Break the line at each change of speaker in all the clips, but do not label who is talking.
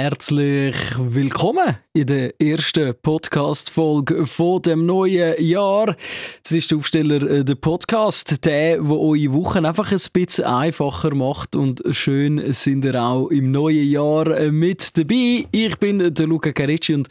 herzlich willkommen in der ersten Podcast-Folge von dem neuen Jahr. Das ist der Aufsteller äh, der Podcast, der, der eure Wochen einfach ein bisschen einfacher macht und schön sind ihr auch im neuen Jahr äh, mit dabei. Ich bin der Luca Caricci und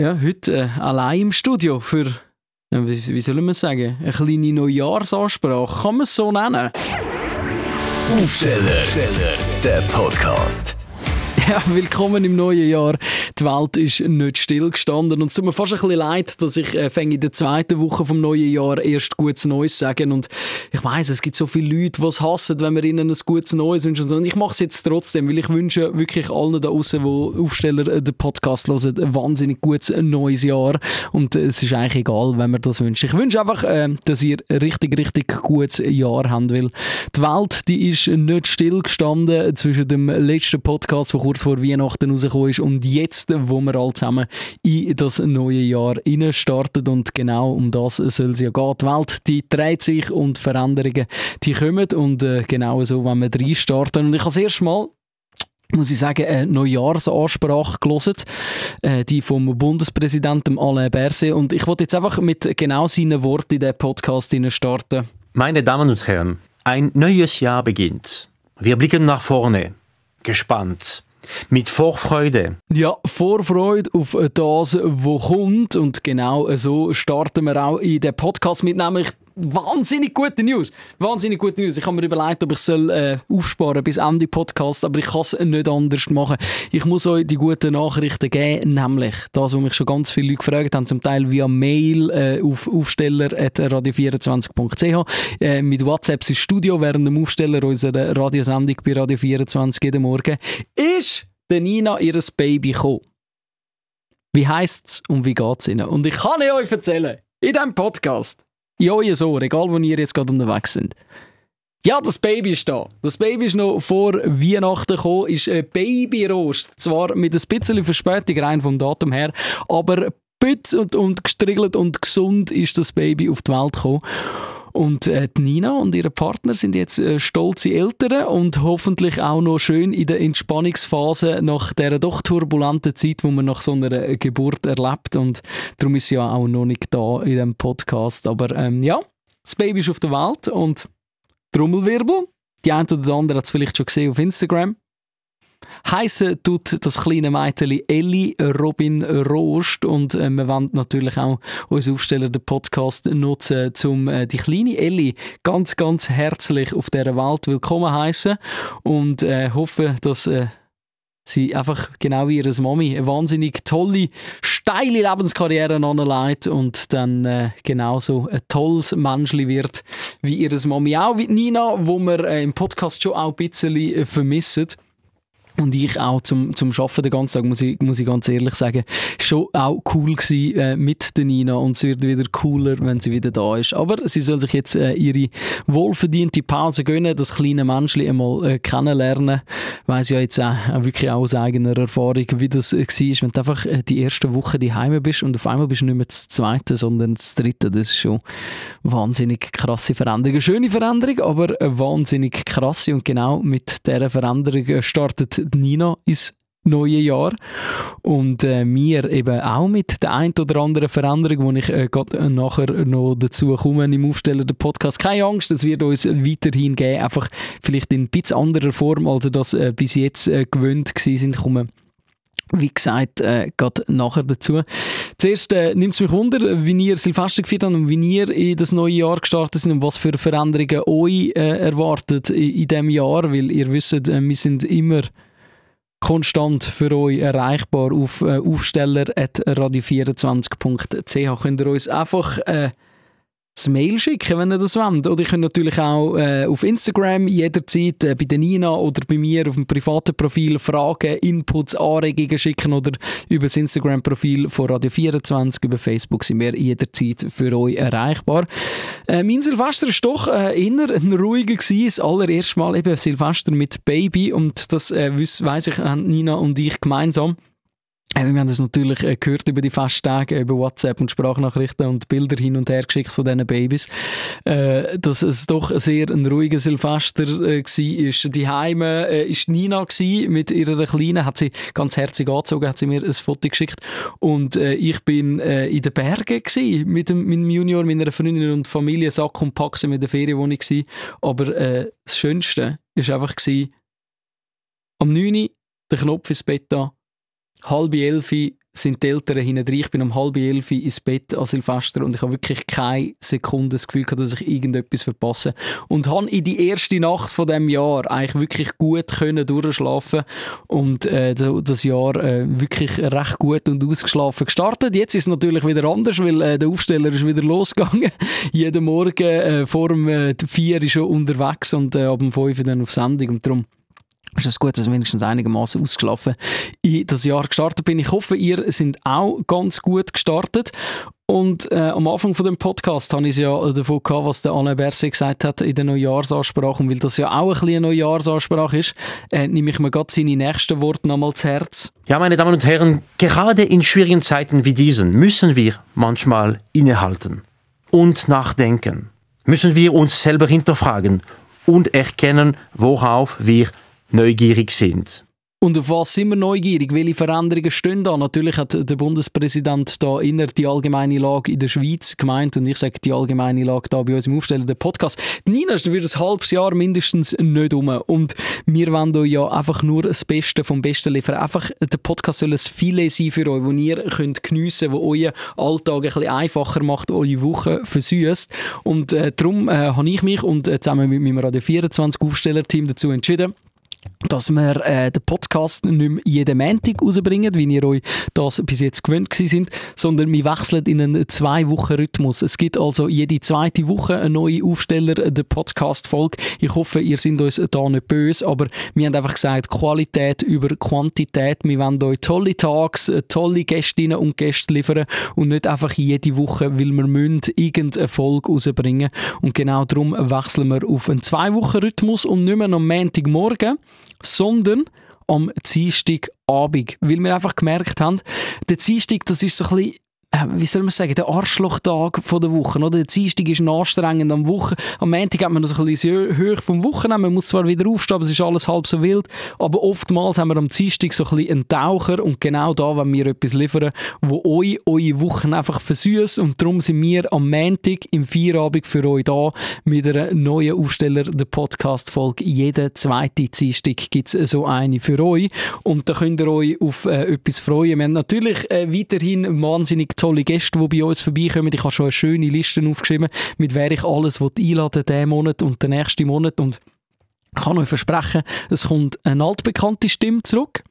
ja, heute äh, allein im Studio für, wie, wie soll man sagen, eine kleine Neujahrsansprache. Kann man es so nennen?
Aufsteller, der Podcast.
Ja, willkommen im neuen Jahr. Die Welt ist nicht stillgestanden. Und es tut mir fast ein bisschen leid, dass ich äh, in der zweiten Woche vom neuen Jahr erst gutes Neues sagen. Und ich weiß, es gibt so viele Leute, die es hassen, wenn wir ihnen ein gutes Neues wünschen und ich mache es jetzt trotzdem, weil ich wünsche wirklich allen da draußen, die Aufsteller äh, den Podcast hören, ein wahnsinnig gutes neues Jahr. Und äh, es ist eigentlich egal, wenn man das wünscht. Ich wünsche einfach, äh, dass ihr ein richtig, richtig gutes Jahr habt, weil die Welt, die ist nicht stillgestanden zwischen dem letzten Podcast kurz kurz vor Weihnachten rausgekommen ist und jetzt, wo wir alle zusammen in das neue Jahr starten und genau um das soll es ja gehen. Die Welt, die dreht sich und Veränderungen, die kommen und äh, genau so, wenn wir reinstarten. Und ich habe das erste Mal muss ich sagen, eine Neujahrsansprache gelesen, äh, die vom Bundespräsidenten Alain Berset. Und ich wollte jetzt einfach mit genau seinen Worten in den Podcast starten.
Meine Damen und Herren, ein neues Jahr beginnt. Wir blicken nach vorne, gespannt. Mit Vorfreude.
Ja, Vorfreude auf das, was kommt. Und genau so starten wir auch in den Podcast mit, nämlich wahnsinnig gute News. Wahnsinnig gute News. Ich habe mir überlegt, ob ich soll, äh, aufsparen bis Ende Podcast, aber ich kann es nicht anders machen. Ich muss euch die guten Nachrichten geben, nämlich das, was mich schon ganz viele Leute gefragt haben, zum Teil via Mail äh, auf aufsteller.radio24.ch, äh, mit WhatsApp ins Studio während dem Aufsteller unserer Radiosendung bei Radio 24 jeden Morgen, ist der Nina ihres Baby gekommen. Wie heisst es und wie geht es ihnen? Und ich kann euch erzählen, in diesem Podcast, in euer Ohr, egal wo ihr jetzt gerade unterwegs sind. Ja, das Baby ist da. Das Baby ist noch vor Weihnachten gekommen, ist ein Babyrost. Zwar mit ein bisschen Verspätung rein vom Datum her, aber pütz und, und gestriegelt und gesund ist das Baby auf die Welt gekommen. Und äh, Nina und ihre Partner sind jetzt äh, stolze Eltern und hoffentlich auch noch schön in der Entspannungsphase nach der doch turbulenten Zeit, wo man nach so einer äh, Geburt erlebt. Und darum ist sie ja auch noch nicht da in dem Podcast. Aber ähm, ja, das Baby ist auf der Welt und Trommelwirbel. Die eine oder andere hat es vielleicht schon gesehen auf Instagram. Heißen tut das kleine Mädchen Ellie Robin Rost und äh, wir wollen natürlich auch uns Aufsteller den Podcast nutzen, um äh, die kleine Ellie ganz, ganz herzlich auf dieser Welt willkommen heißen und äh, hoffen, dass äh, sie einfach genau wie ihre Mami eine wahnsinnig tolle, steile Lebenskarriere anlegt und dann äh, genauso ein tolles Menschli wird wie ihre Mami. Auch wie Nina, wo wir äh, im Podcast schon auch ein bisschen äh, vermissen. Und ich auch zum, zum Arbeiten den ganzen Tag, muss ich, muss ich ganz ehrlich sagen, schon auch cool gewesen, äh, mit der Nina und es wird wieder cooler, wenn sie wieder da ist. Aber sie soll sich jetzt äh, ihre wohlverdiente Pause gönnen, das kleine Menschli einmal äh, kennenlernen. Weiß ja jetzt auch, auch wirklich aus eigener Erfahrung, wie das äh, war, wenn du einfach äh, die erste Woche daheim bist und auf einmal bist du nicht mehr das zweite, sondern das dritte. Das ist schon wahnsinnig krasse Veränderung. Eine schöne Veränderung, aber eine wahnsinnig krasse und genau mit dieser Veränderung äh, startet Nina ins neue Jahr und äh, mir eben auch mit der ein oder anderen Veränderung, wo ich äh, gerade nachher noch dazu komme im Aufstellen der Podcast. Keine Angst, das wird uns weiterhin geben, einfach vielleicht in ein bisschen anderer Form, als das äh, bis jetzt äh, gewöhnt sind. Kommen wie gesagt, äh, gerade nachher dazu. Zuerst äh, nimmt es mich wunder, wie ihr Silvester gefeiert habt und wie ihr in das neue Jahr gestartet sind und was für Veränderungen euch äh, erwartet in, in diesem Jahr, weil ihr wisst, äh, wir sind immer konstant für euch erreichbar auf äh, aufsteller.radio24.ch. Könnt ihr uns einfach äh, das Mail schicken, wenn ihr das wollt. Oder ihr könnt natürlich auch äh, auf Instagram jederzeit äh, bei der Nina oder bei mir auf dem privaten Profil Fragen, Inputs, Anregungen schicken oder über das Instagram-Profil von Radio24, über Facebook sind wir jederzeit für euch erreichbar. Äh, mein Silvester war doch äh, eher ein ruhiger gewesen. Das allererste Mal eben Silvester mit Baby und das äh, weiss ich, haben Nina und ich gemeinsam. Wir haben das natürlich äh, gehört über die Festtage, über WhatsApp und Sprachnachrichten und Bilder hin und her geschickt von diesen Babys, äh, dass es doch sehr ein ruhiger Silvester äh, war. Die Heime äh, ist Nina mit ihrer Kleinen, hat sie ganz herzig angezogen, hat sie mir ein Foto geschickt. Und äh, ich bin äh, in den Bergen mit dem, meinem Junior, meiner Freundin und Familie, Sack und Pack sind in der Ferienwohnung aber äh, das Schönste war einfach am 9 Uhr den Knopf ins Bett da, halb elf sind die Eltern hinten Ich bin um halb elf ins Bett an Silvester und ich habe wirklich keine Sekunde das Gefühl gehabt, dass ich irgendetwas verpasse. Und habe in die erste Nacht von dem Jahr eigentlich wirklich gut können durchschlafen und äh, das Jahr äh, wirklich recht gut und ausgeschlafen gestartet. Jetzt ist es natürlich wieder anders, weil äh, der Aufsteller ist wieder losgegangen. Jeden Morgen äh, vor dem äh, 4 ist schon unterwegs und äh, ab dem 5 dann auf Sendung und darum ist es gut, dass ich wenigstens einigermaßen ausgeschlafen in das Jahr gestartet bin. Ich hoffe, ihr seid auch ganz gut gestartet. Und äh, am Anfang von dem Podcast habe ich es ja davon gehabt, was der Alain Berset gesagt hat in der Neujahrsansprache. Und weil das ja auch ein bisschen eine Neujahrsansprache ist, äh, nehme ich mir gerade seine nächsten Worte nochmal zu Herz.
Ja, meine Damen und Herren, gerade in schwierigen Zeiten wie diesen müssen wir manchmal innehalten und nachdenken. Müssen wir uns selber hinterfragen und erkennen, worauf wir neugierig sind.
Und auf was sind wir neugierig? Welche Veränderungen stehen da? Natürlich hat der Bundespräsident da inner die allgemeine Lage in der Schweiz gemeint und ich sage die allgemeine Lage da bei uns im Aufstellen der Podcast. Nina ist wird ein halbes Jahr mindestens nicht um und wir wollen euch ja einfach nur das Beste vom Besten liefern. Einfach, der Podcast soll ein Filet sein für euch, wo ihr könnt geniessen wo euer Alltag ein bisschen einfacher macht, eure Woche versüßt. Und äh, darum äh, habe ich mich und äh, zusammen mit meinem Radio 24 Aufstellerteam dazu entschieden, dass wir äh, den Podcast nicht mehr jeden Montag rausbringen, wie ihr euch das bis jetzt gewöhnt sind, sondern wir wechseln in einen Zwei-Wochen-Rhythmus. Es gibt also jede zweite Woche eine neue Aufsteller, der Podcast-Folge. Ich hoffe, ihr seid uns da nicht böse, aber wir haben einfach gesagt, Qualität über Quantität. Wir wollen euch tolle Tags, äh, tolle Gästinnen und Gäste liefern und nicht einfach jede Woche, weil wir müssen irgendeine Folge rausbringen. Und genau darum wechseln wir auf einen Zwei-Wochen-Rhythmus und nicht mehr am Montagmorgen, sondern am Dienstagabend. Weil wir einfach gemerkt haben, der Dienstag, das ist so ein bisschen wie soll man sagen, der Arschlochtag der Woche. Oder? Der Dienstag ist anstrengend am Woche. Am Montag hat man noch ein bisschen höher vom Wochenende. Man muss zwar wieder aufstehen, aber es ist alles halb so wild. Aber oftmals haben wir am Dienstag so ein bisschen einen Taucher und genau da wenn wir etwas liefern, wo euch eure Wochen einfach versüßt. Und darum sind wir am Montag im Feierabend für euch da mit einer neuen Aufsteller der Podcast-Folge. Jeden zweiten Dienstag gibt es so eine für euch. Und da könnt ihr euch auf äh, etwas freuen. Wir haben natürlich äh, weiterhin wahnsinnig tolle Gäste, die bei uns vorbeikommen. Ich habe schon eine schöne Liste aufgeschrieben, mit wer ich alles einladen diesen Monat und den nächsten Monat. Und ich kann euch versprechen, es kommt eine altbekannte Stimme zurück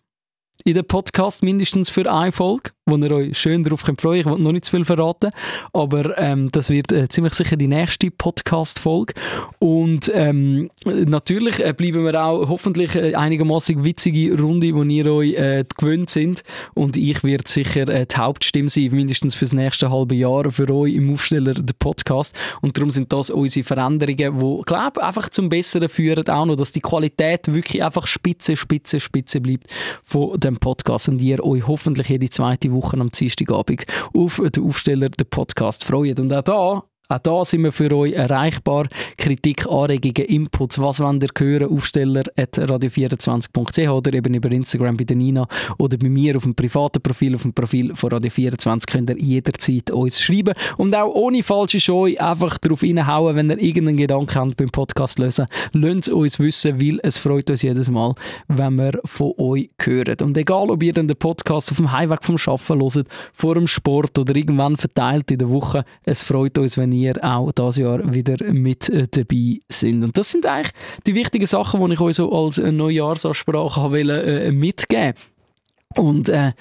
in den Podcast, mindestens für eine Folge wo ihr euch schön darauf freuen könnt. Ich will noch nicht zu viel verraten, aber ähm, das wird äh, ziemlich sicher die nächste Podcast-Folge. Und ähm, natürlich äh, bleiben wir auch hoffentlich äh, einigermaßen witzige Runde, wo ihr euch äh, gewöhnt sind. Und ich werde sicher äh, die Hauptstimme sein, mindestens für das nächste halbe Jahr für euch im Aufsteller der Podcast. Und darum sind das unsere Veränderungen, die, glaube einfach zum Besseren führen, auch noch, dass die Qualität wirklich einfach spitze, spitze, spitze bleibt von dem Podcast und ihr euch hoffentlich jede zweite Woche Woche am Dienstagabend auf den Aufsteller, den Podcast freuen. Und auch da auch da sind wir für euch erreichbar. Kritik, Anregungen, Inputs, was wollt ihr hören? Aufsteller at radio24.ch oder eben über Instagram bei der Nina oder bei mir auf dem privaten Profil, auf dem Profil von Radio24 könnt ihr jederzeit uns schreiben. Und auch ohne falsche Scheu einfach darauf reinhauen, wenn ihr irgendeinen Gedanken habt beim Podcast lösen. Lasst es uns wissen, weil es freut uns jedes Mal, wenn wir von euch hören. Und egal, ob ihr dann den Podcast auf dem Heimweg vom Arbeiten hört, vor dem Sport oder irgendwann verteilt in der Woche, es freut uns, wenn ihr Turnier auch dieses Jahr wieder mit äh, dabei sind. Und das sind eigentlich die wichtigen Sachen, die ich euch so als Neujahrsansprache wollte, äh, mitgeben Und äh,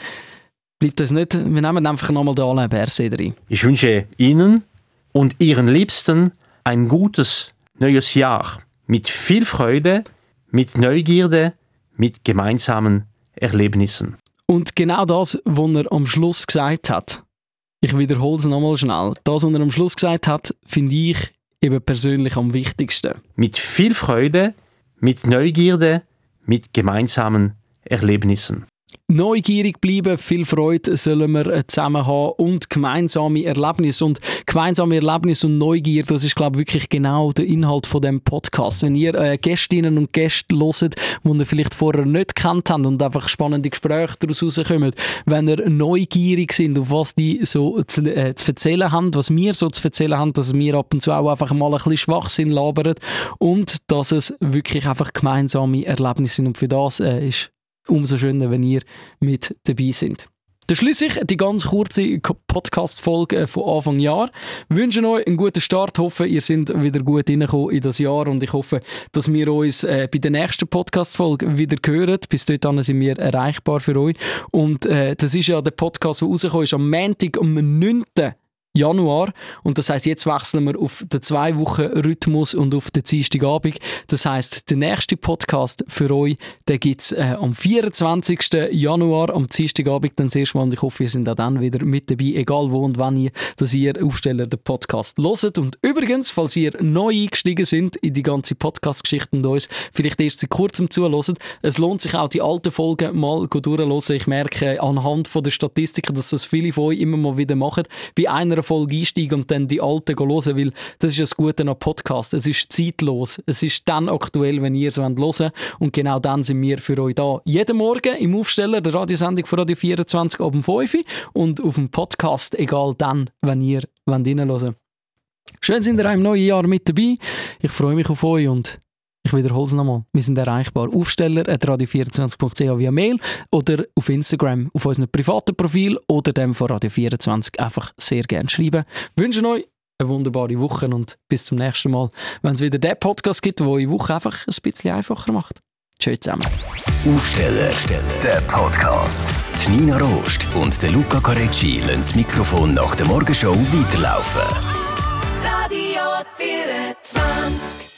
bleibt uns nicht, wir nehmen einfach nochmal den Alain Berset rein.
Ich wünsche Ihnen und Ihren Liebsten ein gutes neues Jahr mit viel Freude, mit Neugierde, mit gemeinsamen Erlebnissen.
Und genau das, was er am Schluss gesagt hat, ich wiederhole es nochmal schnell. Das, was er am Schluss gesagt hat, finde ich eben persönlich am wichtigsten.
Mit viel Freude, mit Neugierde, mit gemeinsamen Erlebnissen.
Neugierig bleiben, viel Freude sollen wir äh, zusammen haben und gemeinsame Erlebnisse. Und gemeinsame Erlebnisse und Neugier, das ist, glaube ich, wirklich genau der Inhalt von dem Podcast. Wenn ihr äh, Gästinnen und Gäste hört, die ihr vielleicht vorher nicht kennt habt und einfach spannende Gespräche daraus rauskommen, wenn ihr neugierig sind, auf was die so zu, äh, zu erzählen haben, was wir so zu erzählen haben, dass wir ab und zu auch einfach mal ein bisschen Schwachsinn labern und dass es wirklich einfach gemeinsame Erlebnisse sind. Und für das äh, ist umso schöner, wenn ihr mit dabei seid. Dann schließe ich die ganz kurze Podcast-Folge von Anfang Jahr. Wir wünschen euch einen guten Start, hoffe, ihr seid wieder gut reingekommen in das Jahr und ich hoffe, dass wir uns äh, bei der nächsten Podcast-Folge wieder hören. Bis dahin sind wir erreichbar für euch. Und äh, das ist ja der Podcast, der rausgekommen ist am Montag, am 9. Januar. Und das heißt, jetzt wechseln wir auf den zwei Wochen Rhythmus und auf den Dienstagabend. Das heißt, der nächste Podcast für euch, der gibt es äh, am 24. Januar, am Dienstagabend dann sehr spannend. Ich hoffe, ihr seid auch dann wieder mit dabei, egal wo und wann ihr, dass ihr Aufsteller den Podcast loset. Und übrigens, falls ihr neu eingestiegen sind in die ganze Podcast-Geschichte und uns vielleicht erst seit kurzem zuhören, es lohnt sich auch, die alten Folgen mal durchzuhören. Ich merke anhand von der Statistiken, dass das viele von euch immer mal wieder machen. Bei einer Folge einsteigen und dann die alten hören, weil das ist das Gute an Podcast. Es ist zeitlos. Es ist dann aktuell, wenn ihr es hören wollt. Und genau dann sind wir für euch da. Jeden Morgen im Aufsteller der Radiosendung von Radio 24 ab um 5 Uhr und auf dem Podcast, egal dann, wenn ihr reinhören Schön sind ihr auch im neuen Jahr mit dabei. Ich freue mich auf euch und ich wiederhole es nochmal. Wir sind erreichbar. Aufsteller radio24.ch via Mail oder auf Instagram auf unserem privaten Profil oder dem von Radio24 einfach sehr gerne schreiben. Ich wünsche euch eine wunderbare Woche und bis zum nächsten Mal, wenn es wieder den Podcast gibt, der die Woche einfach ein bisschen einfacher macht. Tschüss zusammen.
Aufsteller, der Podcast. Die Nina Rost und der Luca Carecci lassen das Mikrofon nach der Morgenshow weiterlaufen.
Radio 24